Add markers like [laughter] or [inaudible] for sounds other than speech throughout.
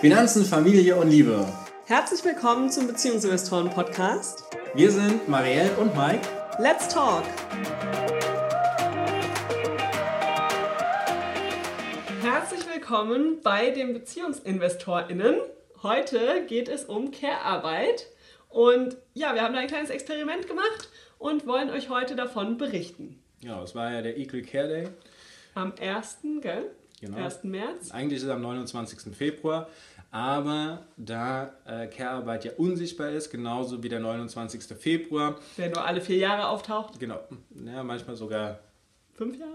Finanzen, Familie und Liebe. Herzlich willkommen zum Beziehungsinvestoren Podcast. Wir sind Marielle und Mike. Let's talk! Herzlich willkommen bei den BeziehungsinvestorInnen. Heute geht es um Care-Arbeit. Und ja, wir haben da ein kleines Experiment gemacht und wollen euch heute davon berichten. Ja, es war ja der Equal Care Day. Am 1. Gell? Genau. 1. März. Eigentlich ist es am 29. Februar, aber da äh, Care-Arbeit ja unsichtbar ist, genauso wie der 29. Februar, Der nur alle vier Jahre auftaucht. genau, ja, manchmal sogar, Fünf Jahre?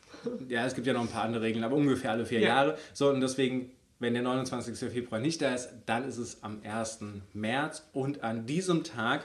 [laughs] ja, es gibt ja noch ein paar andere Regeln, aber ungefähr alle vier Ja. Jahre. So, und deswegen, wenn der 29. Februar nicht da ist, dann ist es am 1. März und an diesem Tag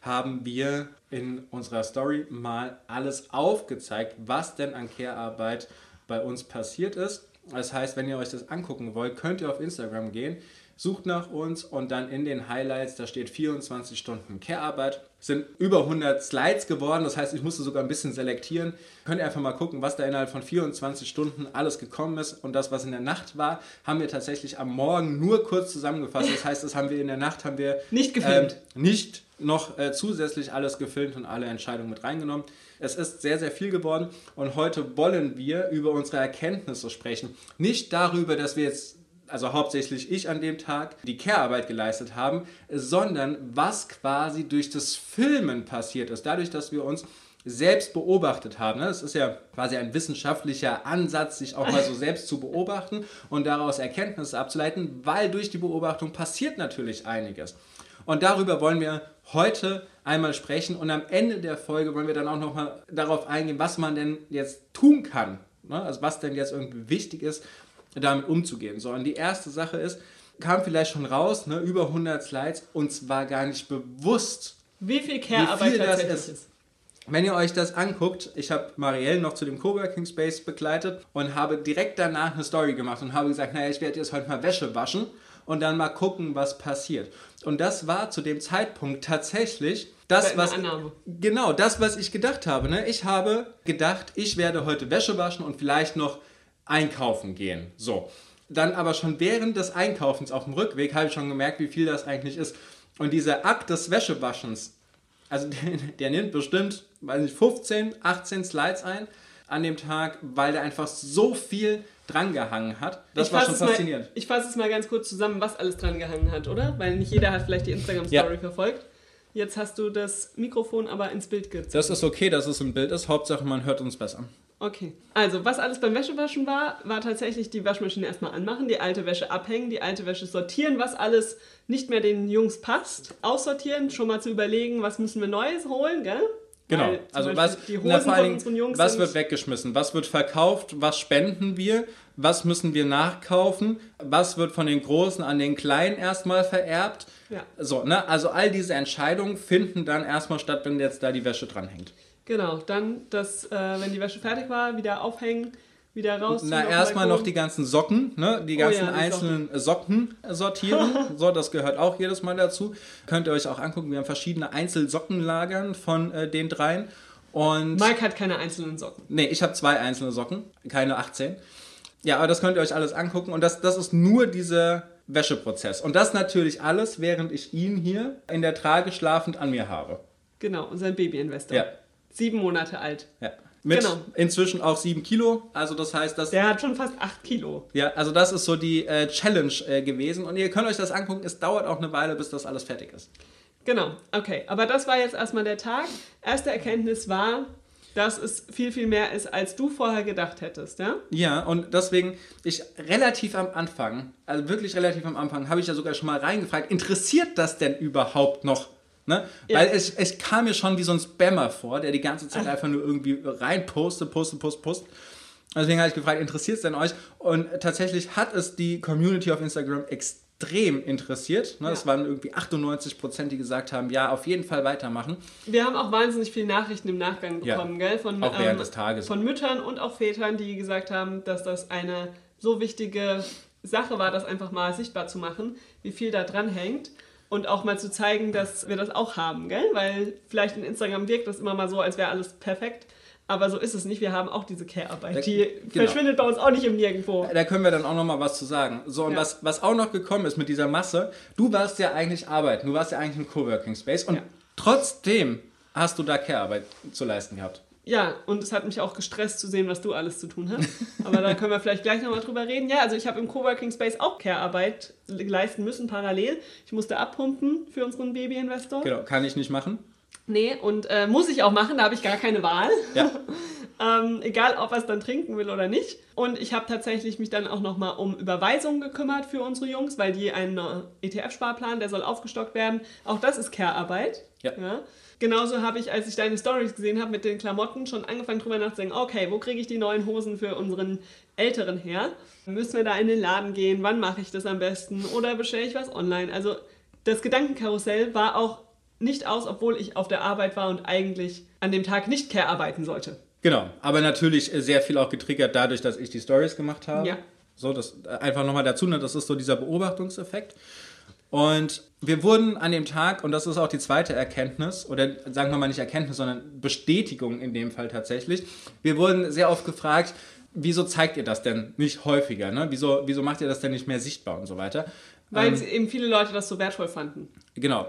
haben wir in unserer Story mal alles aufgezeigt, was denn an Care-Arbeit bei uns passiert ist. Das heißt, wenn ihr euch das angucken wollt, könnt ihr auf Instagram gehen, sucht nach uns und dann in den Highlights, da steht 24 Stunden Care-Arbeit. Sind über 100 Slides geworden, das heißt, ich musste sogar ein bisschen selektieren. Könnt ihr einfach mal gucken, was da innerhalb von 24 Stunden alles gekommen ist. Und das, was in der Nacht war, haben wir tatsächlich am Morgen nur kurz zusammengefasst. Das heißt, das haben wir in der Nacht haben wir Nicht gefilmt. ähm, nicht noch äh, zusätzlich alles gefilmt und alle Entscheidungen mit reingenommen. Es ist sehr, sehr viel geworden und heute wollen wir über unsere Erkenntnisse sprechen. Nicht darüber, dass wir jetzt, also hauptsächlich ich an dem Tag, die Care-Arbeit geleistet haben, sondern was quasi durch das Filmen passiert ist. Dadurch, dass wir uns selbst beobachtet haben. ne? Es ist ja quasi ein wissenschaftlicher Ansatz, sich auch mal so selbst zu beobachten und daraus Erkenntnisse abzuleiten, weil durch die Beobachtung passiert natürlich einiges. Und darüber wollen wir heute einmal sprechen und am Ende der Folge wollen wir dann auch nochmal darauf eingehen, was man denn jetzt tun kann. Ne? Also was denn jetzt irgendwie wichtig ist, damit umzugehen. So, und die erste Sache ist, kam vielleicht schon raus, ne, über 100 Slides, uns war gar nicht bewusst, Wie viel Care-Arbeit tatsächlich ist. ist. Wenn ihr euch das anguckt, ich habe Marielle noch zu dem Coworking Space begleitet und habe direkt danach eine Story gemacht und habe gesagt, naja, ich werde jetzt heute mal Wäsche waschen und dann mal gucken, was passiert. Und das war zu dem Zeitpunkt tatsächlich das, was Annahme. genau das, was ich gedacht habe. Ne? Ich habe gedacht, ich werde heute Wäsche waschen und vielleicht noch einkaufen gehen. So. Dann aber schon während des Einkaufens auf dem Rückweg habe ich schon gemerkt, wie viel das eigentlich ist. Und dieser Akt des Wäschewaschens, also der, [laughs] der nimmt bestimmt, weiß nicht, 15, 18 Slides ein an dem Tag, weil der einfach so viel drangehangen hat. Das Ich war schon es mal- faszinierend. Ich fasse es mal ganz kurz zusammen, was alles dran gehangen hat, oder? Weil nicht jeder hat vielleicht die Instagram-Story Ja. verfolgt. Jetzt hast du das Mikrofon aber ins Bild gezogen. Das ist okay, dass es ein Bild ist. Hauptsache, man hört uns besser. Okay. Also, was alles beim Wäschewaschen war, war tatsächlich die Waschmaschine erstmal anmachen, die alte Wäsche abhängen, die alte Wäsche sortieren, was alles nicht mehr den Jungs passt, aussortieren, schon mal zu überlegen, was müssen wir Neues holen, gell? Genau, Weil also was, die na, vor allen Dingen, Jungs was wird weggeschmissen, was wird verkauft, was spenden wir, was müssen wir nachkaufen, was wird von den Großen an den Kleinen erstmal vererbt. Ja. So, ne? Also all diese Entscheidungen finden dann erstmal statt, wenn jetzt da die Wäsche dranhängt. Genau, dann, das, äh, wenn die Wäsche fertig war, wieder aufhängen, wieder raus. Na, erstmal noch die ganzen Socken, ne? die Oh ganzen ja, die einzelnen Socken sortieren. [laughs] so, das gehört auch jedes Mal dazu. Könnt ihr euch auch angucken, wir haben verschiedene Einzelsockenlagern von äh, den dreien. Und Mike hat keine einzelnen Socken. Nee, ich habe zwei einzelne Socken, keine 18. Ja, aber das könnt ihr euch alles angucken und das, das ist nur dieser Wäscheprozess. Und das natürlich alles, während ich ihn hier in der Trage schlafend an mir habe. Genau, unser Baby-Investor. Ja. Sieben Monate alt. ja. Mit Genau. inzwischen auch 7 Kilo. Also das heißt, das, Der hat schon fast acht Kilo. ja, also das ist so die äh, Challenge äh, gewesen. Und ihr könnt euch das angucken. Es dauert auch eine Weile, bis das alles fertig ist. Genau, okay. Aber das war jetzt erstmal der Tag. Erste Erkenntnis war, dass es viel, viel mehr ist, als du vorher gedacht hättest, ja? Ja, und deswegen, ich relativ am Anfang, also wirklich relativ am Anfang, habe ich ja sogar schon mal reingefragt, interessiert das denn überhaupt noch? Ne? Ja. Weil es, es kam mir schon wie so ein Spammer vor, der die ganze Zeit einfach nur irgendwie rein postet, postet, postet, postet. Deswegen habe ich gefragt, interessiert es denn euch? Und tatsächlich hat es die Community auf Instagram extrem interessiert. Ne? Ja. Es waren irgendwie 98 Prozent, die gesagt haben, ja, auf jeden Fall weitermachen. Wir haben auch wahnsinnig viele Nachrichten im Nachgang Ja. bekommen, gell? Von, ähm, Auch während des Tages. Von Müttern und auch Vätern, die gesagt haben, dass das eine so wichtige Sache war, das einfach mal sichtbar zu machen, wie viel da dran hängt. Und auch mal zu zeigen, dass wir das auch haben, gell? Weil vielleicht in Instagram wirkt das immer mal so, als wäre alles perfekt. Aber so ist es nicht. Wir haben auch diese Care-Arbeit. Die genau. verschwindet bei uns auch nicht im Nirgendwo. Da können wir dann auch noch mal was zu sagen. So, und Ja. was, was auch noch gekommen ist mit dieser Masse, du warst ja eigentlich arbeiten, du warst ja eigentlich im Coworking Space und Ja. trotzdem hast du da Care-Arbeit zu leisten gehabt. Ja, und es hat mich auch gestresst zu sehen, was du alles zu tun hast. Aber da können wir vielleicht gleich nochmal drüber reden. Ja, also ich habe im Coworking Space auch Care-Arbeit leisten müssen, parallel. Ich musste abpumpen für unseren Baby-Investor. Genau, kann ich nicht machen. Nee, und äh, muss ich auch machen, da habe ich gar keine Wahl. Ja. [laughs] ähm, egal, ob er es dann trinken will oder nicht. Und ich habe tatsächlich mich dann auch nochmal um Überweisungen gekümmert für unsere Jungs, weil die einen ETF-Sparplan, der soll aufgestockt werden. Auch das ist Care-Arbeit. Ja. Genauso habe ich, als ich deine Stories gesehen habe mit den Klamotten, schon angefangen drüber nachzudenken, okay, wo kriege ich die neuen Hosen für unseren Älteren her? Müssen wir da in den Laden gehen? Wann mache ich das am besten? Oder bestelle ich was online? Also das Gedankenkarussell war auch nicht aus, obwohl ich auf der Arbeit war und eigentlich an dem Tag nicht Care arbeiten sollte. Genau, aber natürlich sehr viel auch getriggert dadurch, dass ich die Stories gemacht habe. Ja. So, das äh, einfach nochmal dazu, ne, das ist so dieser Beobachtungseffekt. Und wir wurden an dem Tag, und das ist auch die zweite Erkenntnis, oder sagen wir mal nicht Erkenntnis, sondern Bestätigung in dem Fall tatsächlich, wir wurden sehr oft gefragt, wieso zeigt ihr das denn nicht häufiger? Ne? Wieso, wieso macht ihr das denn nicht mehr sichtbar und so weiter? Weil Ähm, eben viele Leute das so wertvoll fanden. Genau,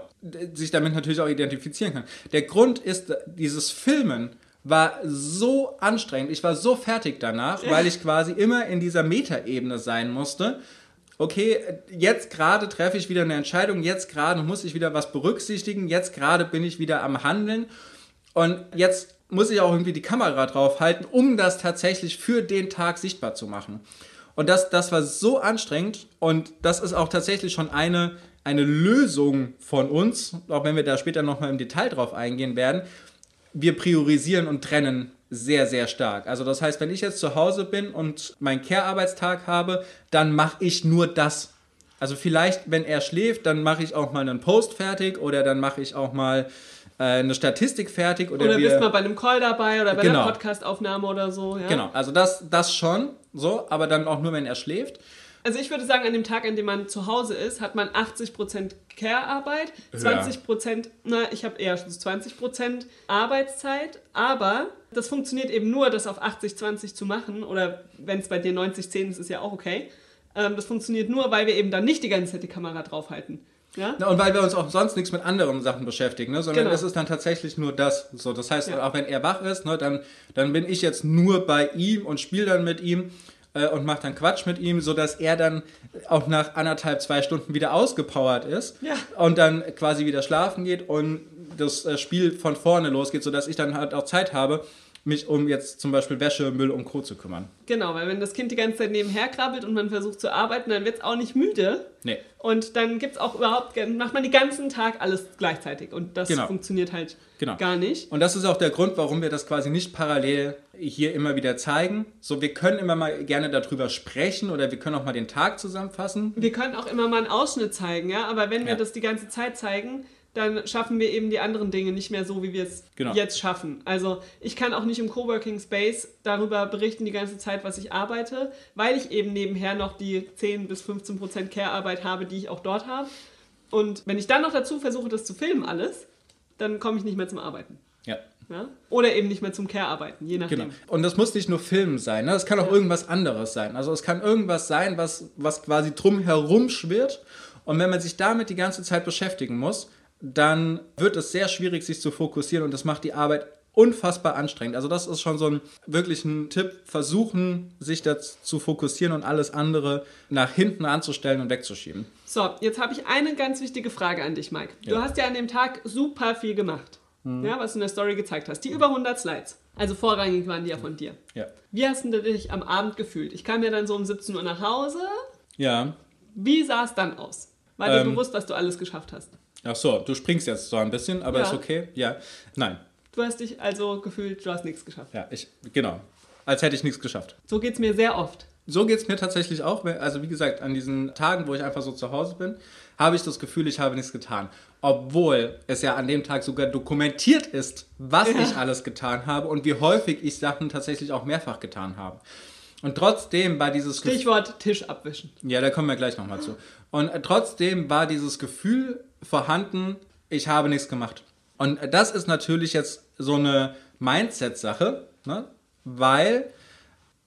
sich damit natürlich auch identifizieren kann. Der Grund ist, dieses Filmen war so anstrengend. Ich war so fertig danach, weil ich quasi immer in dieser Metaebene sein musste. Okay, jetzt gerade treffe ich wieder eine Entscheidung, jetzt gerade muss ich wieder was berücksichtigen, jetzt gerade bin ich wieder am Handeln und jetzt muss ich auch irgendwie die Kamera draufhalten, um das tatsächlich für den Tag sichtbar zu machen. Und das, das war so anstrengend und das ist auch tatsächlich schon eine, eine Lösung von uns, auch wenn wir da später nochmal im Detail drauf eingehen werden. Wir priorisieren und trennen sehr, sehr stark. Also das heißt, wenn ich jetzt zu Hause bin und meinen Care-Arbeitstag habe, dann mache ich nur das. Also vielleicht, wenn er schläft, dann mache ich auch mal einen Post fertig oder dann mache ich auch mal äh, eine Statistik fertig oder, Oder wir, bist mal bei einem Call dabei oder bei Genau. einer Podcast-Aufnahme oder so. Ja? Genau, also das, das schon, so, aber dann auch nur, wenn er schläft. Also ich würde sagen, an dem Tag, an dem man zu Hause ist, hat man 80% Care-Arbeit, 20%, na, ich habe eher schon 20% Arbeitszeit, aber das funktioniert eben nur, das auf 80-20 zu machen, oder wenn es bei dir 90-10 ist, ist ja auch okay. Ähm, das funktioniert nur, weil wir eben dann nicht die ganze Zeit die Kamera draufhalten. Ja? Na, und weil wir uns auch sonst nichts mit anderen Sachen beschäftigen, ne? sondern Genau. es ist dann tatsächlich nur das. So, das heißt, Ja. auch wenn er wach ist, ne, dann, dann bin ich jetzt nur bei ihm und spiele dann mit ihm äh, und mache dann Quatsch mit ihm, sodass er dann auch nach anderthalb, zwei Stunden wieder ausgepowert ist Ja. und dann quasi wieder schlafen geht und das äh, Spiel von vorne losgeht, sodass ich dann halt auch Zeit habe, mich um jetzt zum Beispiel Wäsche, Müll und Co. zu kümmern. Genau, weil wenn das Kind die ganze Zeit nebenher krabbelt und man versucht zu arbeiten, dann wird es auch nicht müde. Nee. Und dann gibt's auch überhaupt, macht man den ganzen Tag alles gleichzeitig. Und das Genau. funktioniert halt Genau. gar nicht. Und das ist auch der Grund, warum wir das quasi nicht parallel hier immer wieder zeigen. So, wir können immer mal gerne darüber sprechen oder wir können auch mal den Tag zusammenfassen. Wir können auch immer mal einen Ausschnitt zeigen, ja, aber wenn wir Ja. das die ganze Zeit zeigen, dann schaffen wir eben die anderen Dinge nicht mehr so, wie wir es Genau. jetzt schaffen. Also ich kann auch nicht im Coworking Space darüber berichten die ganze Zeit, was ich arbeite, weil ich eben nebenher noch die 10 bis 15 Prozent Care-Arbeit habe, die ich auch dort habe. Und wenn ich dann noch dazu versuche, das zu filmen alles, dann komme ich nicht mehr zum Arbeiten. Ja. Ja? Oder eben nicht mehr zum Care-Arbeiten, je nachdem. Genau. Und das muss nicht nur Film sein, ne? es kann auch irgendwas anderes sein. Also es kann irgendwas sein, was, was quasi drumherum schwirrt. Und wenn man sich damit die ganze Zeit beschäftigen muss, dann wird es sehr schwierig, sich zu fokussieren und das macht die Arbeit unfassbar anstrengend. Also das ist schon so ein wirklich ein Tipp, versuchen, sich dazu zu fokussieren und alles andere nach hinten anzustellen und wegzuschieben. So, jetzt habe ich eine ganz wichtige Frage an dich, Mike. Du Ja. hast ja an dem Tag super viel gemacht, ja, was du in der Story gezeigt hast. Die über 100 Slides. Also vorrangig waren die ja von dir. Ja. Wie hast du dich am Abend gefühlt? Ich kam ja dann so um 17 Uhr nach Hause. Ja. Wie sah es dann aus? War dir Ähm. bewusst, dass du alles geschafft hast? Ach so, du springst jetzt so ein bisschen, aber Ja. ist okay. Ja. Nein. Du hast dich also gefühlt, du hast nichts geschafft. Ja, ich, genau. Als hätte ich nichts geschafft. So geht es mir sehr oft. So geht es mir tatsächlich auch. Also wie gesagt, an diesen Tagen, wo ich einfach so zu Hause bin, habe ich das Gefühl, ich habe nichts getan. Obwohl es ja an dem Tag sogar dokumentiert ist, was Ja. ich alles getan habe und wie häufig ich Sachen tatsächlich auch mehrfach getan habe. Und trotzdem war dieses. Stichwort Tisch abwischen. Ja, da kommen wir gleich nochmal zu. Und trotzdem war dieses Gefühl vorhanden, ich habe nichts gemacht. Und das ist natürlich jetzt so eine Mindset-Sache, Ne? Weil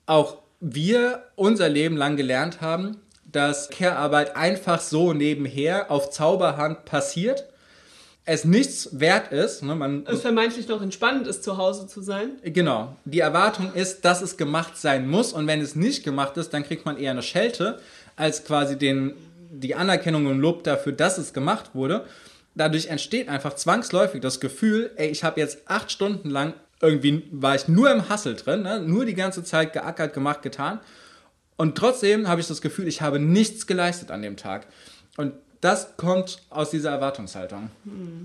auch wir unser Leben lang gelernt haben, dass Care-Arbeit einfach so nebenher auf Zauberhand passiert, es nichts wert ist. Ne? Man, Es vermeintlich noch entspannend ist, zu Hause zu sein. Genau. Die Erwartung ist, dass es gemacht sein muss und wenn es nicht gemacht ist, dann kriegt man eher eine Schelte als quasi den, die Anerkennung und Lob dafür, dass es gemacht wurde. Dadurch entsteht einfach zwangsläufig das Gefühl, ey, ich habe jetzt acht Stunden lang irgendwie war ich nur im Hassel drin, ne? nur die ganze Zeit geackert, gemacht, getan. Und trotzdem habe ich das Gefühl, ich habe nichts geleistet an dem Tag. Und das kommt aus dieser Erwartungshaltung.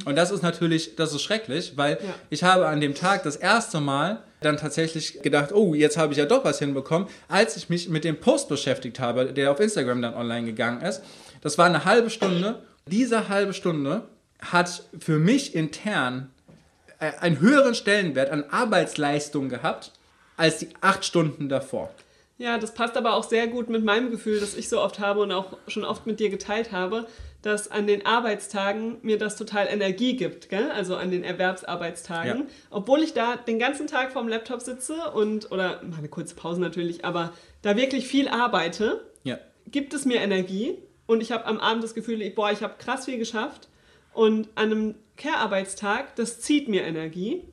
Und das ist natürlich, das ist schrecklich, weil Ja. ich habe an dem Tag das erste Mal dann tatsächlich gedacht, oh, jetzt habe ich ja doch was hinbekommen, als ich mich mit dem Post beschäftigt habe, der auf Instagram dann online gegangen ist. Das war eine halbe Stunde. Diese halbe Stunde hat für mich intern äh, einen höheren Stellenwert an Arbeitsleistung gehabt als die acht Stunden davor. Ja, das passt aber auch sehr gut mit meinem Gefühl, das ich so oft habe und auch schon oft mit dir geteilt habe, dass an den Arbeitstagen mir das total Energie gibt, gell? also an den Erwerbsarbeitstagen. Ja. Obwohl ich da den ganzen Tag vorm Laptop sitze und, oder mal eine kurze Pause natürlich, aber da wirklich viel arbeite, Ja. gibt es mir Energie und ich habe am Abend das Gefühl, boah, ich habe krass viel geschafft und an einem Care-Arbeitstag, das zieht mir Energie,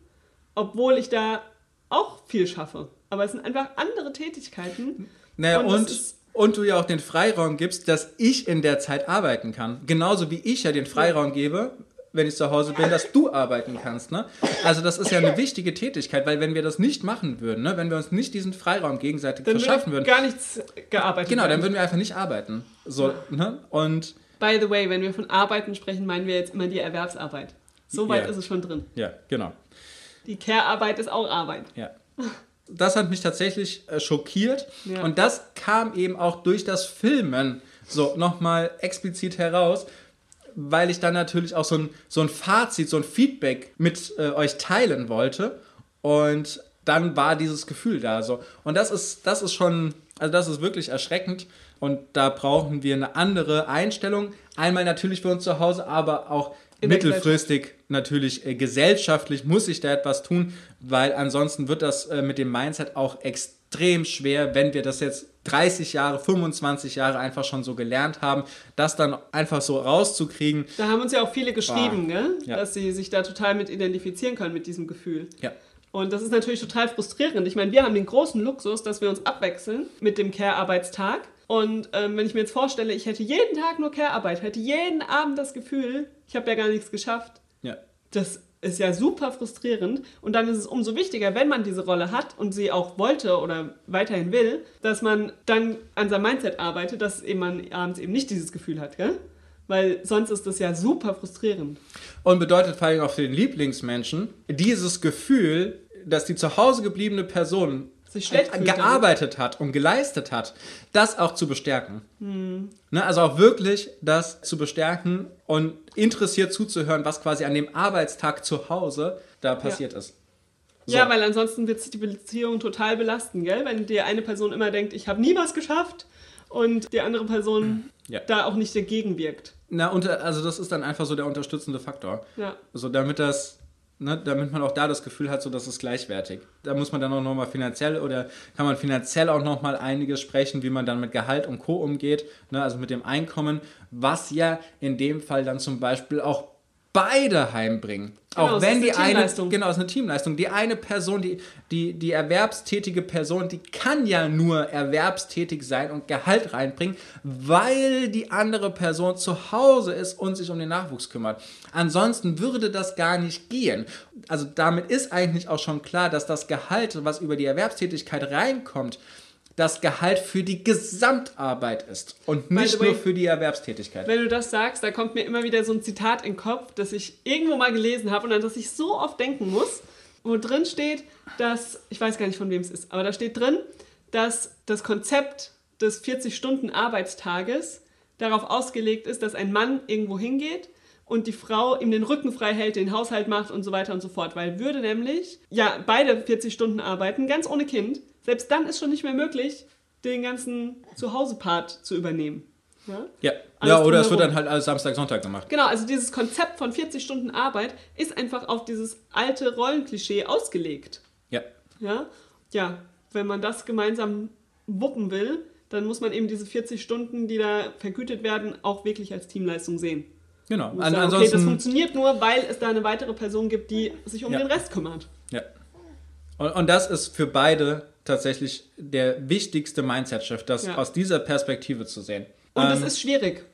obwohl ich da auch viel schaffe. Aber es sind einfach andere Tätigkeiten. Naja, Und und, und, du ja auch den Freiraum gibst, dass ich in der Zeit arbeiten kann. Genauso wie ich ja den Freiraum gebe, wenn ich zu Hause bin, dass du arbeiten kannst. Ne? Also das ist ja eine wichtige Tätigkeit, weil wenn wir das nicht machen würden, ne, wenn wir uns nicht diesen Freiraum gegenseitig Dann verschaffen würde würden, gar nichts gearbeitet genau, dann würden wir einfach nicht arbeiten. So, ne? Und By the way, wenn wir von Arbeiten sprechen, meinen wir jetzt immer die Erwerbsarbeit. So weit Ja. ist es schon drin. ja, genau. Die Care-Arbeit ist auch Arbeit. Ja. [laughs] Das hat mich tatsächlich äh, schockiert. Ja. Und das kam eben auch durch das Filmen so nochmal explizit heraus, weil ich dann natürlich auch so ein, so ein Fazit, so ein Feedback mit äh, euch teilen wollte. Und dann war dieses Gefühl da. So. Und das ist, das ist schon, also das ist wirklich erschreckend. Und da brauchen wir eine andere Einstellung. Einmal natürlich für uns zu Hause, aber auch mittelfristig natürlich äh, gesellschaftlich muss sich da etwas tun, weil ansonsten wird das äh, mit dem Mindset auch extrem schwer, wenn wir das jetzt 30 Jahre, 25 Jahre einfach schon so gelernt haben, das dann einfach so rauszukriegen. Da haben uns ja auch viele geschrieben, Ah, gell? ja. dass sie sich da total mit identifizieren können mit diesem Gefühl. Ja. Und das ist natürlich total frustrierend. Ich meine, wir haben den großen Luxus, dass wir uns abwechseln mit dem Care-Arbeitstag. Und ähm, wenn ich mir jetzt vorstelle, ich hätte jeden Tag nur Care-Arbeit, hätte jeden Abend das Gefühl, ich habe ja gar nichts geschafft, Ja. das ist ja super frustrierend. Und dann ist es umso wichtiger, wenn man diese Rolle hat und sie auch wollte oder weiterhin will, dass man dann an seinem Mindset arbeitet, dass eben man abends eben nicht dieses Gefühl hat, gell? Weil sonst ist das ja super frustrierend. Und bedeutet vor allem auch für den Lieblingsmenschen dieses Gefühl, dass die zu Hause gebliebene Person Sich schlecht fühlt gearbeitet hat und geleistet hat, das auch zu bestärken. Ne, also auch wirklich das zu bestärken und interessiert zuzuhören, was quasi an dem Arbeitstag zu Hause da passiert ist. So. Ja, weil ansonsten wird es die Beziehung total belasten, gell? Wenn dir eine Person immer denkt, ich habe nie was geschafft und die andere Person Ja. da auch nicht dagegen wirkt. Na, unter, also das ist dann einfach so der unterstützende Faktor. Ja. So, damit das, ne, damit man auch da das Gefühl hat, so dass es gleichwertig. Da muss man dann auch nochmal finanziell oder kann man finanziell auch nochmal einiges sprechen, wie man dann mit Gehalt und Co. umgeht, ne, also mit dem Einkommen, was ja in dem Fall dann zum Beispiel auch beide heimbringen. Genau, auch wenn die eine genau, ist eine Teamleistung. Die eine Person, die, die, die erwerbstätige Person, die kann ja nur erwerbstätig sein und Gehalt reinbringen, weil die andere Person zu Hause ist und sich um den Nachwuchs kümmert. Ansonsten würde das gar nicht gehen. Also damit ist eigentlich auch schon klar, dass das Gehalt, was über die Erwerbstätigkeit reinkommt, das Gehalt für die Gesamtarbeit ist und nicht way, nur für die Erwerbstätigkeit. Wenn du das sagst, da kommt mir immer wieder so ein Zitat in den Kopf, das ich irgendwo mal gelesen habe und an das ich so oft denken muss, wo drin steht, dass, ich weiß gar nicht von wem es ist, aber da steht drin, dass das Konzept des 40-Stunden-Arbeitstages darauf ausgelegt ist, dass ein Mann irgendwo hingeht und die Frau ihm den Rücken frei hält, den Haushalt macht und so weiter und so fort. Weil würde nämlich, ja, beide 40 Stunden arbeiten, ganz ohne Kind, selbst dann ist schon nicht mehr möglich, den ganzen Zuhause-Part zu übernehmen. Ja? ja, Alles ja oder es wird dann halt alles Samstag, Sonntag gemacht. Genau, also dieses Konzept von 40 Stunden Arbeit ist einfach auf dieses alte Rollenklischee ausgelegt. Ja. Ja, ja, wenn man das gemeinsam wuppen will, dann muss man eben diese 40 Stunden, die da vergütet werden, auch wirklich als Teamleistung sehen. Genau. Muss sagen, okay, das funktioniert nur, weil es da eine weitere Person gibt, die sich um Ja. den Rest kümmert. Ja. Und, und das ist für beide tatsächlich der wichtigste Mindset-Shift, das Ja. aus dieser Perspektive zu sehen. Und das Ähm, ist schwierig.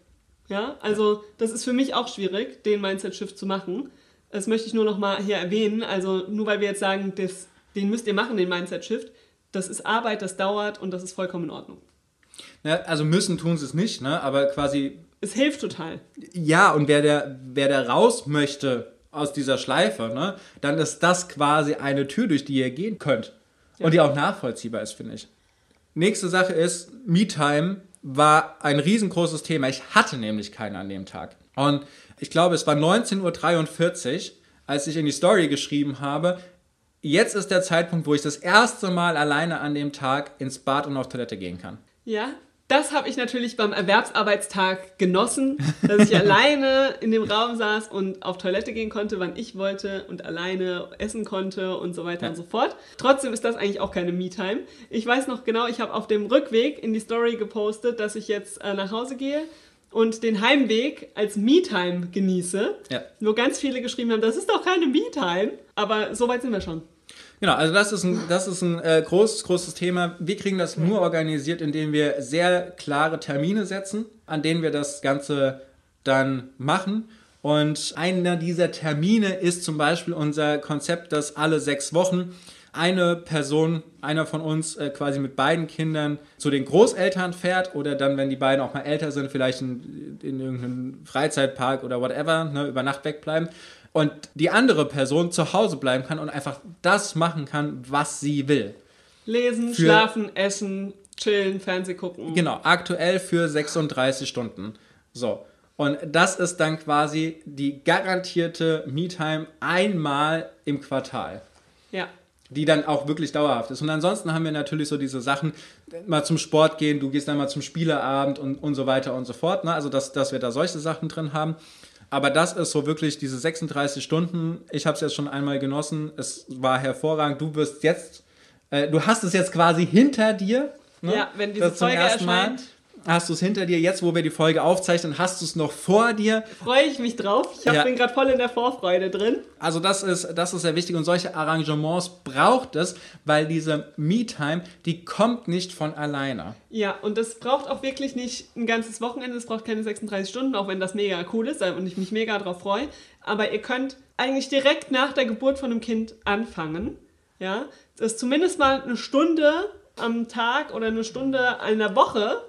Ja, also das ist für mich auch schwierig, den Mindset-Shift zu machen. Das möchte ich nur noch mal hier erwähnen. Also nur weil wir jetzt sagen, das, den müsst ihr machen, den Mindset-Shift, das ist Arbeit, das dauert und das ist vollkommen in Ordnung. ne, also müssen tun sie es nicht, ne? aber quasi Es hilft total. Ja, und wer der, wer der raus möchte aus dieser Schleife, ne, dann ist das quasi eine Tür, durch die ihr gehen könnt. Und die auch nachvollziehbar ist, finde ich. Nächste Sache ist, Me-Time war ein riesengroßes Thema. Ich hatte nämlich keinen an dem Tag. Und ich glaube, es war 19.43 Uhr, als ich in die Story geschrieben habe, jetzt ist der Zeitpunkt, wo ich das erste Mal alleine an dem Tag ins Bad und auf Toilette gehen kann. Ja, das habe ich natürlich beim Erwerbsarbeitstag genossen, dass ich [laughs] alleine in dem Raum saß und auf Toilette gehen konnte, wann ich wollte und alleine essen konnte und so weiter Ja. und so fort. Trotzdem ist das eigentlich auch keine Me-Time. Ich weiß noch genau, ich habe auf dem Rückweg in die Story gepostet, dass ich jetzt äh, nach Hause gehe und den Heimweg als Me-Time genieße. Ja. Wo ganz viele geschrieben haben, das ist doch keine Me-Time. Aber so weit sind wir schon. Genau, also das ist ein, das ist ein äh, großes, großes Thema. Wir kriegen das nur organisiert, indem wir sehr klare Termine setzen, an denen wir das Ganze dann machen. Und einer dieser Termine ist zum Beispiel unser Konzept, dass alle sechs Wochen eine Person, einer von uns äh, quasi mit beiden Kindern zu den Großeltern fährt oder dann, wenn die beiden auch mal älter sind, vielleicht in, in irgendeinem Freizeitpark oder whatever, ne, über Nacht wegbleiben und die andere Person zu Hause bleiben kann und einfach das machen kann, was sie will. Lesen, Für- schlafen, essen, chillen, Fernseh gucken. Genau, aktuell für 36 Stunden. So. Und das ist dann quasi die garantierte Me-Time einmal im Quartal. Ja. die dann auch wirklich dauerhaft ist. Und ansonsten haben wir natürlich so diese Sachen, mal zum Sport gehen, du gehst dann mal zum Spieleabend und, und so weiter und so fort. Ne? Also, dass, dass wir da solche Sachen drin haben. Aber das ist so wirklich diese 36 Stunden. Ich habe es jetzt schon einmal genossen. Es war hervorragend. Du wirst jetzt, äh, du hast es jetzt quasi hinter dir. Ne? Ja, wenn diese Das zum Folge ersten Mal. Hast du es hinter dir, jetzt wo wir die Folge aufzeichnen, hast du es noch vor dir. freue ich mich drauf. Ich hab, Ja. bin gerade voll in der Vorfreude drin. Also das ist, das ist sehr wichtig und solche Arrangements braucht es, weil diese Me-Time, die kommt nicht von alleine. Ja, und das braucht auch wirklich nicht ein ganzes Wochenende, es braucht keine 36 Stunden, auch wenn das mega cool ist und ich mich mega drauf freue. Aber ihr könnt eigentlich direkt nach der Geburt von einem Kind anfangen. Ja, das ist zumindest mal eine Stunde am Tag oder eine Stunde in der Woche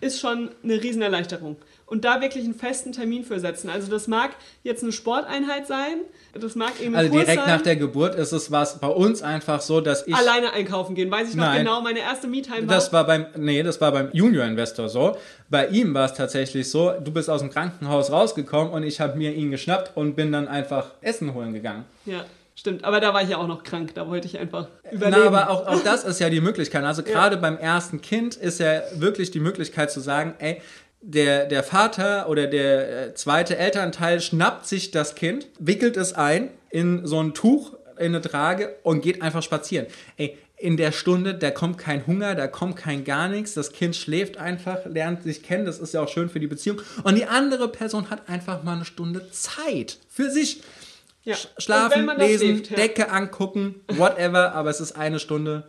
ist schon eine Riesenerleichterung. Und da wirklich einen festen Termin für setzen. Also das mag jetzt eine Sporteinheit sein, das mag eben Also Kurs direkt sein. nach der Geburt ist es was bei uns einfach so, dass ich alleine einkaufen gehen. Weiß ich noch Nein. genau, meine erste Me-Time war. das war beim nee, das war beim Junior Investor so. Bei ihm war es tatsächlich so, du bist aus dem Krankenhaus rausgekommen und ich habe mir ihn geschnappt und bin dann einfach Essen holen gegangen. Ja, stimmt. Aber da war ich ja auch noch krank. Da wollte ich einfach überleben. Na, aber auch, auch das ist ja die Möglichkeit. Also [laughs] gerade beim ersten Kind ist ja wirklich die Möglichkeit zu sagen, ey, der, der Vater oder der äh, zweite Elternteil schnappt sich das Kind, wickelt es ein in so ein Tuch, in eine Trage und geht einfach spazieren. Ey, in der Stunde, da kommt kein Hunger, da kommt kein gar nichts. Das Kind schläft einfach, lernt sich kennen. Das ist ja auch schön für die Beziehung. Und die andere Person hat einfach mal eine Stunde Zeit für sich. Ja. Schlafen, lesen, schläft, ja. Decke angucken, whatever, [laughs] aber es ist eine Stunde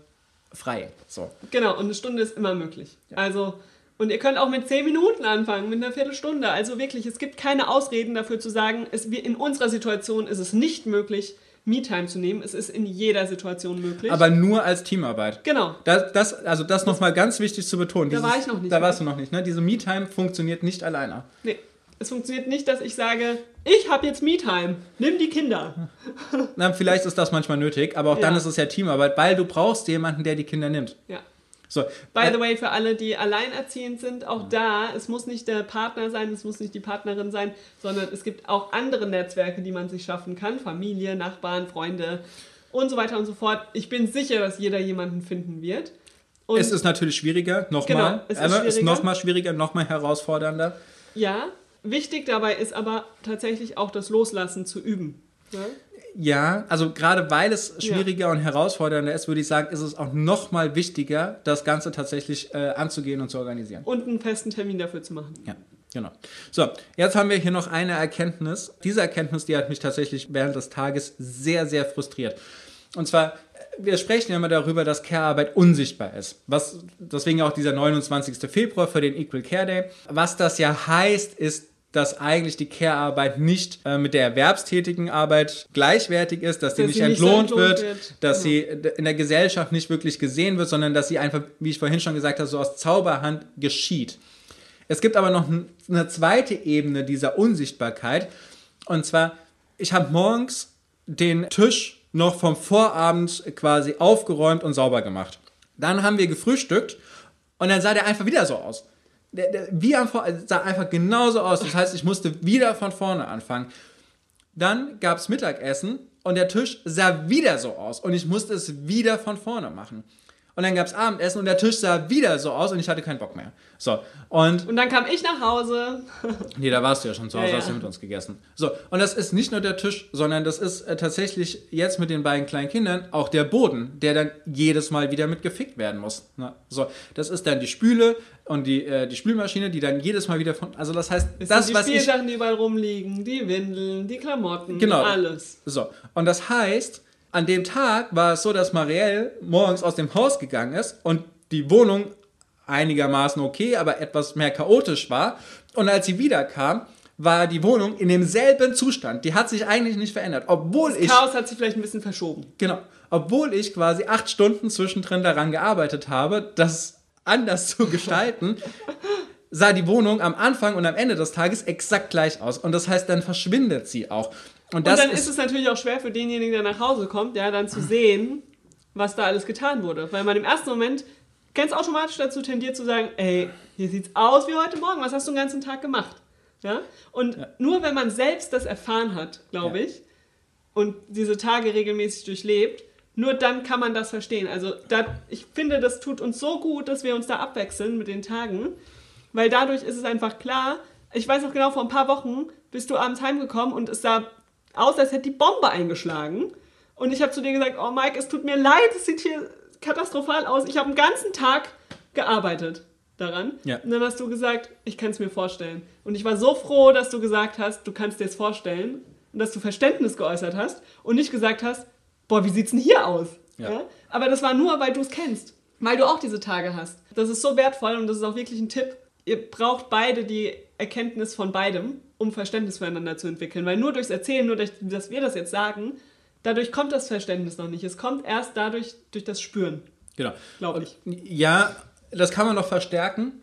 frei. So. Genau, und eine Stunde ist immer möglich. Also, und ihr könnt auch mit 10 Minuten anfangen, mit einer Viertelstunde. Also wirklich, es gibt keine Ausreden dafür zu sagen, es, in unserer Situation ist es nicht möglich, Me-Time zu nehmen. Es ist in jeder Situation möglich. Aber nur als Teamarbeit. genau. Das, das, also das nochmal ganz wichtig zu betonen. Da war ich noch nicht, Da ne? warst du noch nicht. Ne? Diese Me-Time funktioniert nicht alleine. Nee. Es funktioniert nicht, dass ich sage, ich habe jetzt Me-Time, nimm die Kinder. [laughs] Na, vielleicht ist das manchmal nötig, aber auch dann Ja. ist es ja Teamarbeit, weil du brauchst jemanden, der die Kinder nimmt. Ja. So. By äh, the way, für alle, die alleinerziehend sind, auch da, es muss nicht der Partner sein, es muss nicht die Partnerin sein, sondern es gibt auch andere Netzwerke, die man sich schaffen kann. Familie, Nachbarn, Freunde und so weiter und so fort. Ich bin sicher, dass jeder jemanden finden wird. Und es ist natürlich schwieriger, Genau, nochmal. es ist aber es ist schwieriger. nochmal schwieriger, nochmal herausfordernder. ja, wichtig dabei ist aber tatsächlich auch das Loslassen zu üben. Ne? Ja, also gerade weil es schwieriger ja. und herausfordernder ist, würde ich sagen, ist es auch noch mal wichtiger, das Ganze tatsächlich äh, anzugehen und zu organisieren. Und einen festen Termin dafür zu machen. Ja. Genau. So, jetzt haben wir hier noch eine Erkenntnis. Diese Erkenntnis, die hat mich tatsächlich während des Tages sehr, sehr frustriert. Und zwar, wir sprechen ja immer darüber, dass Care-Arbeit unsichtbar ist. Was, deswegen auch dieser 29. Februar für den Equal Care Day. Was das ja heißt, ist, dass eigentlich die Care-Arbeit nicht äh, mit der erwerbstätigen Arbeit gleichwertig ist, dass, sie nicht entlohnt, wird, wird, dass genau. sie in der Gesellschaft nicht wirklich gesehen wird, sondern dass sie einfach, wie ich vorhin schon gesagt habe, so aus Zauberhand geschieht. Es gibt aber noch eine zweite Ebene dieser Unsichtbarkeit. Und zwar, ich habe morgens den Tisch noch vom Vorabend quasi aufgeräumt und sauber gemacht. Dann haben wir gefrühstückt und dann sah der einfach wieder so aus der, der, wie am Vor sah einfach genauso aus. Das heißt, ich musste wieder von vorne anfangen. Dann gab es Mittagessen und der Tisch sah wieder so aus und ich musste es wieder von vorne machen. Und dann gab es Abendessen und der Tisch sah wieder so aus und ich hatte keinen Bock mehr. So, und. Und dann kam ich nach Hause. [laughs] nee, da warst du ja schon zu Hause, ja, hast du mit uns gegessen. So, und das ist nicht nur der Tisch, sondern das ist äh, tatsächlich jetzt mit den beiden kleinen Kindern auch der Boden, der dann jedes Mal wieder mit gefickt werden muss. Na, so, das ist dann die Spüle und die, äh, die Spülmaschine, die dann jedes Mal wieder von. Also, das heißt, es das, sind die was Spielsachen, ich, die überall rumliegen, die Windeln, die Klamotten, genau, alles. So, und das heißt, an dem Tag war es so, dass Marielle morgens aus dem Haus gegangen ist und die Wohnung einigermaßen okay, aber etwas mehr chaotisch war. Und als sie wiederkam, war die Wohnung in demselben Zustand. Die hat sich eigentlich nicht verändert, obwohl das ich. Chaos hat sich vielleicht ein bisschen verschoben. Genau. Obwohl ich quasi acht Stunden zwischendrin daran gearbeitet habe, das anders zu gestalten, [laughs] sah die Wohnung am Anfang und am Ende des Tages exakt gleich aus. Und das heißt, dann verschwindet sie auch. Und, und dann ist, ist, es natürlich auch schwer für denjenigen, der nach Hause kommt, ja, dann zu sehen, was da alles getan wurde. Weil man im ersten Moment ganz automatisch dazu tendiert zu sagen, ey, hier sieht's aus wie heute Morgen, was hast du den ganzen Tag gemacht? Ja? Und ja. nur wenn man selbst das erfahren hat, glaube ja. ich, und diese Tage regelmäßig durchlebt, nur dann kann man das verstehen. Also da, ich finde, das tut uns so gut, dass wir uns da abwechseln mit den Tagen, weil dadurch ist es einfach klar, ich weiß noch genau, vor ein paar Wochen bist du abends heimgekommen und es sah aus, als hätte die Bombe eingeschlagen. Und ich habe zu dir gesagt, oh Mike, es tut mir leid, es sieht hier katastrophal aus. Ich habe den ganzen Tag gearbeitet daran. Ja. Und dann hast du gesagt, ich kann es mir vorstellen. Und ich war so froh, dass du gesagt hast, du kannst dir es vorstellen und dass du Verständnis geäußert hast und nicht gesagt hast, boah, wie sieht's denn hier aus? Ja. Ja? Aber das war nur, weil du es kennst, weil du auch diese Tage hast. Das ist so wertvoll und das ist auch wirklich ein Tipp. Ihr braucht beide die Erkenntnis von beidem um Verständnis füreinander zu entwickeln. Weil nur durchs Erzählen, nur durch, dass wir das jetzt sagen, dadurch kommt das Verständnis noch nicht. Es kommt erst dadurch, durch das Spüren. Genau. Glaube ich. Ja, das kann man noch verstärken.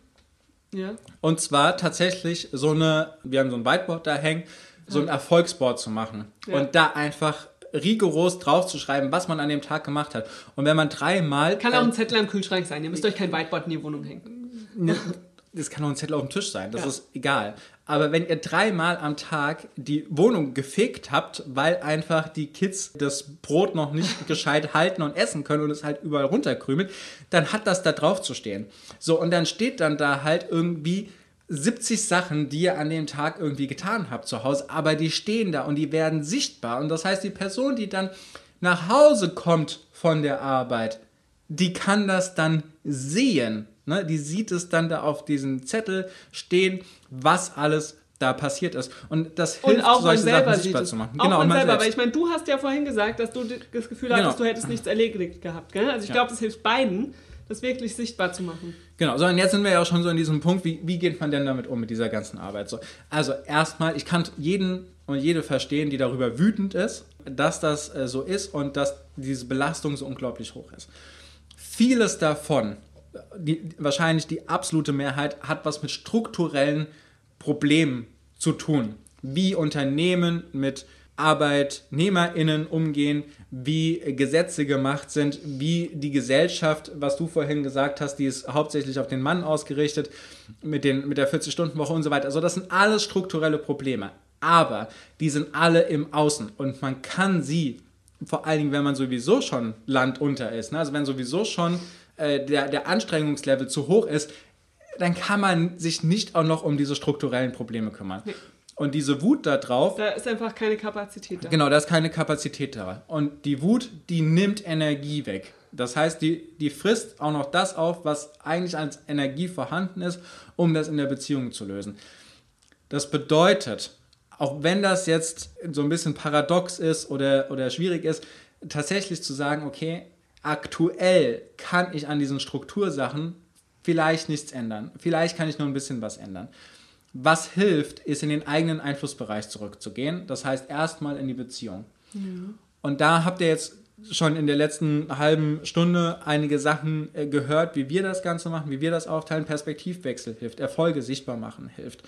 Ja. Und zwar tatsächlich so eine, wir haben so ein Whiteboard da hängen, so ein Erfolgsboard zu machen. Ja. Und da einfach rigoros draufzuschreiben, was man an dem Tag gemacht hat. Und wenn man dreimal. Kann auch ein Zettel am Kühlschrank sein. Ihr müsst euch kein Whiteboard in die Wohnung hängen. [laughs] Das kann auch ein Zettel auf dem Tisch sein. Das ja. ist egal. Aber wenn ihr dreimal am Tag die Wohnung gefegt habt, weil einfach die Kids das Brot noch nicht [laughs] gescheit halten und essen können und es halt überall runterkrümelt, dann hat das da drauf zu stehen. So, und dann steht dann da halt irgendwie 70 Sachen, die ihr an dem Tag irgendwie getan habt zu Hause, aber die stehen da und die werden sichtbar. Und das heißt, die Person, die dann nach Hause kommt von der Arbeit, die kann das dann sehen. Ne? Die sieht es dann da auf diesem Zettel stehen, was alles da passiert ist. Und das hilft, und auch solche Sachen sichtbar zu machen. Auch genau, man, man selber, weil ich meine, du hast ja vorhin gesagt, dass du das Gefühl genau. hattest, du hättest nichts erledigt gehabt. Gell? Also ich ja. glaube, das hilft beiden, das wirklich sichtbar zu machen. Genau, so und jetzt sind wir ja auch schon so in diesem Punkt, wie, wie geht man denn damit um mit dieser ganzen Arbeit? So, also erstmal, ich kann jeden und jede verstehen, die darüber wütend ist, dass das äh, so ist und dass diese Belastung so unglaublich hoch ist. Vieles davon die, wahrscheinlich die absolute Mehrheit hat was mit strukturellen Problemen zu tun. Wie Unternehmen mit ArbeitnehmerInnen umgehen, wie Gesetze gemacht sind, wie die Gesellschaft, was du vorhin gesagt hast, die ist hauptsächlich auf den Mann ausgerichtet, mit, den, mit der 40-Stunden-Woche und so weiter. Also das sind alles strukturelle Probleme. Aber die sind alle im Außen und man kann sie, vor allen Dingen, wenn man sowieso schon landunter ist, ne? also wenn sowieso schon äh, der, der Anstrengungslevel zu hoch ist, dann kann man sich nicht auch noch um diese strukturellen Probleme kümmern. Nee. Und diese Wut da drauf. Da ist einfach keine Kapazität da. Genau, da ist keine Kapazität da. Und die Wut, die nimmt Energie weg. Das heißt, die, die frisst auch noch das auf, was eigentlich als Energie vorhanden ist, um das in der Beziehung zu lösen. Das bedeutet, auch wenn das jetzt so ein bisschen paradox ist oder, oder schwierig ist, tatsächlich zu sagen, okay, aktuell kann ich an diesen Struktursachen vielleicht nichts ändern. Vielleicht kann ich nur ein bisschen was ändern. Was hilft, ist in den eigenen Einflussbereich zurückzugehen. Das heißt, erstmal in die Beziehung. Mhm. Und da habt ihr jetzt schon in der letzten halben Stunde einige Sachen äh, gehört, wie wir das Ganze machen, wie wir das aufteilen. Perspektivwechsel hilft, Erfolge sichtbar machen hilft.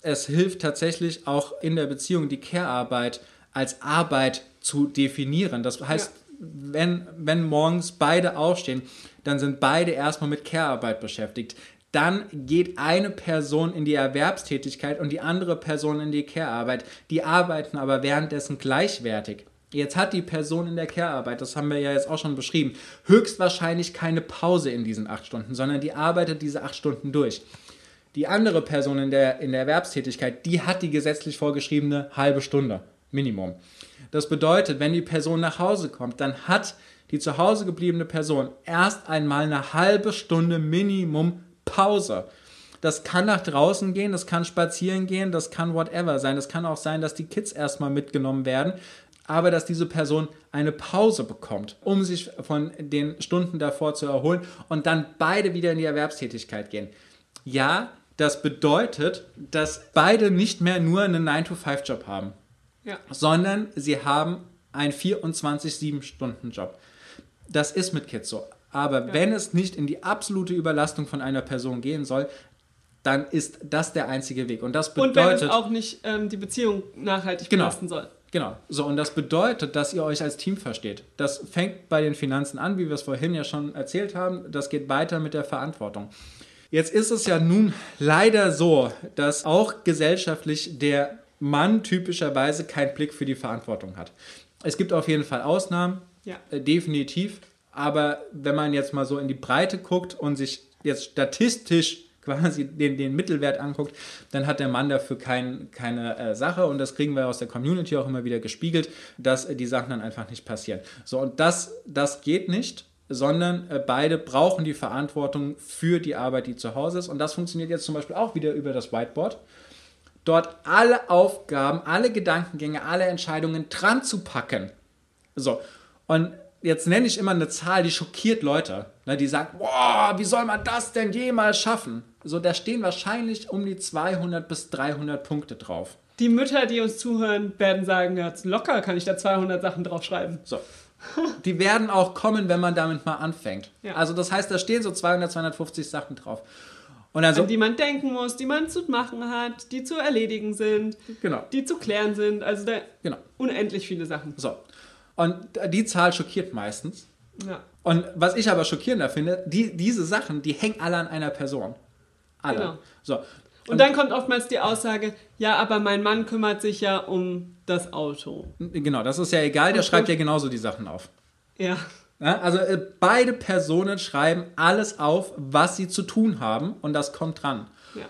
Es hilft tatsächlich auch in der Beziehung die Care-Arbeit als Arbeit zu definieren. Das heißt, ja. Wenn, wenn morgens beide aufstehen, dann sind beide erstmal mit Care-Arbeit beschäftigt. Dann geht eine Person in die Erwerbstätigkeit und die andere Person in die Care-Arbeit. Die arbeiten aber währenddessen gleichwertig. Jetzt hat die Person in der Care-Arbeit, das haben wir ja jetzt auch schon beschrieben, höchstwahrscheinlich keine Pause in diesen acht Stunden, sondern die arbeitet diese acht Stunden durch. Die andere Person in der, in der Erwerbstätigkeit, die hat die gesetzlich vorgeschriebene halbe Stunde Minimum. Das bedeutet, wenn die Person nach Hause kommt, dann hat die zu Hause gebliebene Person erst einmal eine halbe Stunde Minimum Pause. Das kann nach draußen gehen, das kann spazieren gehen, das kann whatever sein. Das kann auch sein, dass die Kids erstmal mitgenommen werden, aber dass diese Person eine Pause bekommt, um sich von den Stunden davor zu erholen und dann beide wieder in die Erwerbstätigkeit gehen. Ja, das bedeutet, dass beide nicht mehr nur einen 9-to-5-Job haben, ja. sondern sie haben einen 24-7-Stunden-Job. Das ist mit Kids so. Aber ja. wenn es nicht in die absolute Überlastung von einer Person gehen soll, dann ist das der einzige Weg. Und das bedeutet. Und wenn es auch nicht ähm, die Beziehung nachhaltig genau, belasten soll. Genau. So, und das bedeutet, dass ihr euch als Team versteht. Das fängt bei den Finanzen an, wie wir es vorhin ja schon erzählt haben. Das geht weiter mit der Verantwortung. Jetzt ist es ja nun leider so, dass auch gesellschaftlich der Mann typischerweise keinen Blick für die Verantwortung hat. Es gibt auf jeden Fall Ausnahmen, ja. äh, definitiv. Aber wenn man jetzt mal so in die Breite guckt und sich jetzt statistisch quasi den, den Mittelwert anguckt, dann hat der Mann dafür kein, keine äh, Sache und das kriegen wir aus der Community auch immer wieder gespiegelt, dass äh, die Sachen dann einfach nicht passieren. So, und das, das geht nicht, sondern äh, beide brauchen die Verantwortung für die Arbeit, die zu Hause ist und das funktioniert jetzt zum Beispiel auch wieder über das Whiteboard. Dort alle Aufgaben, alle Gedankengänge, alle Entscheidungen dran zu packen. So, und jetzt nenne ich immer eine Zahl, die schockiert Leute. Ne, die sagen, boah, wie soll man das denn jemals schaffen? So, da stehen wahrscheinlich um die 200 bis 300 Punkte drauf. Die Mütter, die uns zuhören, werden sagen, ja, locker kann ich da 200 Sachen draufschreiben. So. Die werden auch kommen, wenn man damit mal anfängt. Ja. Also das heißt, da stehen so 200, 250 Sachen drauf. Und also, An die man denken muss, die man zu machen hat, die zu erledigen sind, genau. die zu klären sind. Also da genau. unendlich viele Sachen. So. Und die Zahl schockiert meistens. Ja. Und was ich aber schockierender finde, die, diese Sachen, die hängen alle an einer Person. Alle. Genau. So. Und, und dann kommt oftmals die Aussage, ja, aber mein Mann kümmert sich ja um das Auto. Genau, das ist ja egal, der und schreibt ja genauso die Sachen auf. Ja. Ja also äh, beide Personen schreiben alles auf, was sie zu tun haben und das kommt dran. Ja.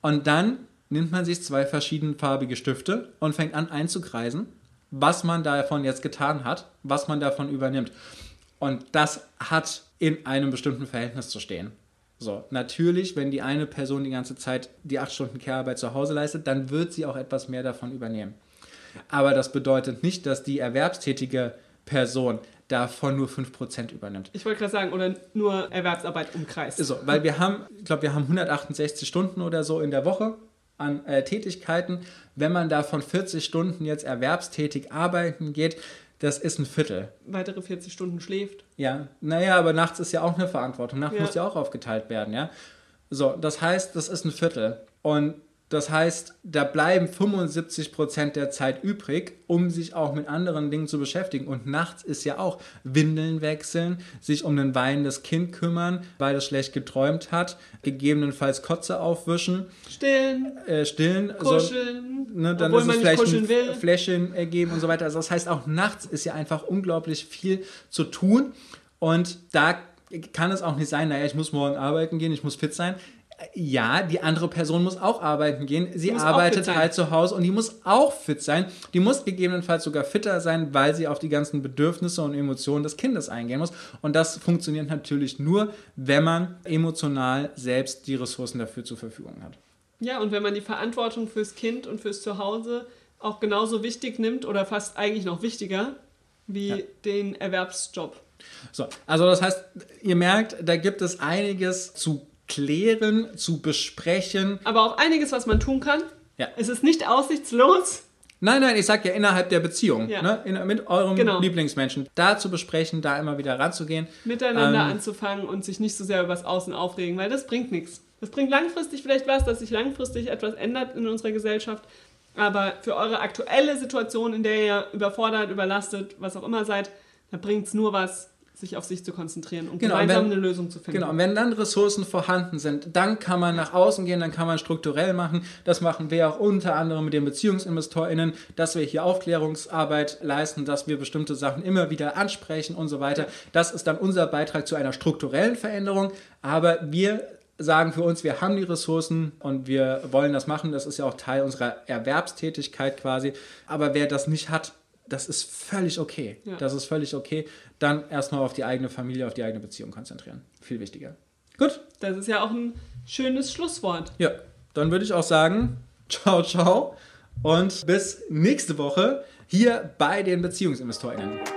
Und dann nimmt man sich zwei verschiedenfarbige Stifte und fängt an einzukreisen, was man davon jetzt getan hat, was man davon übernimmt. Und das hat in einem bestimmten Verhältnis zu stehen. So, natürlich, wenn die eine Person die ganze Zeit die acht Stunden Care-Arbeit zu Hause leistet, dann wird sie auch etwas mehr davon übernehmen. Aber das bedeutet nicht, dass die erwerbstätige Person davon nur 5% übernimmt. Ich wollte gerade sagen, oder nur Erwerbsarbeit umkreist. So, weil wir haben, ich glaube, wir haben 168 Stunden oder so in der Woche an äh, Tätigkeiten. Wenn man davon 40 Stunden jetzt erwerbstätig arbeiten geht, das ist ein Viertel. Weitere 40 Stunden schläft. Ja, naja, aber nachts ist ja auch eine Verantwortung. Nachts ja. muss ja auch aufgeteilt werden, ja. So, das heißt, das ist ein Viertel. Und das heißt, da bleiben 75 Prozent der Zeit übrig, um sich auch mit anderen Dingen zu beschäftigen. Und nachts ist ja auch Windeln wechseln, sich um ein weinendes Kind kümmern, weil es schlecht geträumt hat, gegebenenfalls Kotze aufwischen, stillen, äh, stillen, kuscheln, so, ne, dann ist es vielleicht ein Fläschchen geben und so weiter. Also das heißt, auch nachts ist ja einfach unglaublich viel zu tun. Und da kann es auch nicht sein, naja, ich muss morgen arbeiten gehen, ich muss fit sein Ja, die andere Person muss auch arbeiten gehen. Sie arbeitet halt zu Hause und die muss auch fit sein. Die muss gegebenenfalls sogar fitter sein, weil sie auf die ganzen Bedürfnisse und Emotionen des Kindes eingehen muss. Und das funktioniert natürlich nur, wenn man emotional selbst die Ressourcen dafür zur Verfügung hat. Ja, und wenn man die Verantwortung fürs Kind und fürs Zuhause auch genauso wichtig nimmt oder fast eigentlich noch wichtiger wie Ja. den Erwerbsjob. So, also das heißt, ihr merkt, da gibt es einiges zu klären, zu besprechen. Aber auch einiges, was man tun kann. Ja. Es ist nicht aussichtslos. Nein, nein, ich sag ja innerhalb der Beziehung, Ja. ne? In, mit eurem Genau. Lieblingsmenschen, da zu besprechen, da immer wieder ranzugehen. miteinander Ähm. anzufangen und sich nicht so sehr übers Außen aufregen, weil das bringt nichts. Das bringt langfristig vielleicht was, dass sich langfristig etwas ändert in unserer Gesellschaft. Aber für eure aktuelle Situation, in der ihr überfordert, überlastet, was auch immer seid, da bringt es nur was, sich auf sich zu konzentrieren und Genau, und gemeinsam wenn- eine Lösung zu finden. Genau, und wenn dann Ressourcen vorhanden sind, dann kann man nach außen gehen, dann kann man strukturell machen. Das machen wir auch unter anderem mit den BeziehungsinvestorInnen, dass wir hier Aufklärungsarbeit leisten, dass wir bestimmte Sachen immer wieder ansprechen und so weiter. Das ist dann unser Beitrag zu einer strukturellen Veränderung. Aber wir sagen für uns, wir haben die Ressourcen und wir wollen das machen. Das ist ja auch Teil unserer Erwerbstätigkeit quasi. Aber wer das nicht hat, das ist völlig okay. Ja. Das ist völlig okay. Dann erstmal auf die eigene Familie, auf die eigene Beziehung konzentrieren. Viel wichtiger. Gut, Das ist ja auch ein schönes Schlusswort. ja, dann würde ich auch sagen, [laughs] ciao, ciao und bis nächste Woche hier bei den BeziehungsinvestorInnen.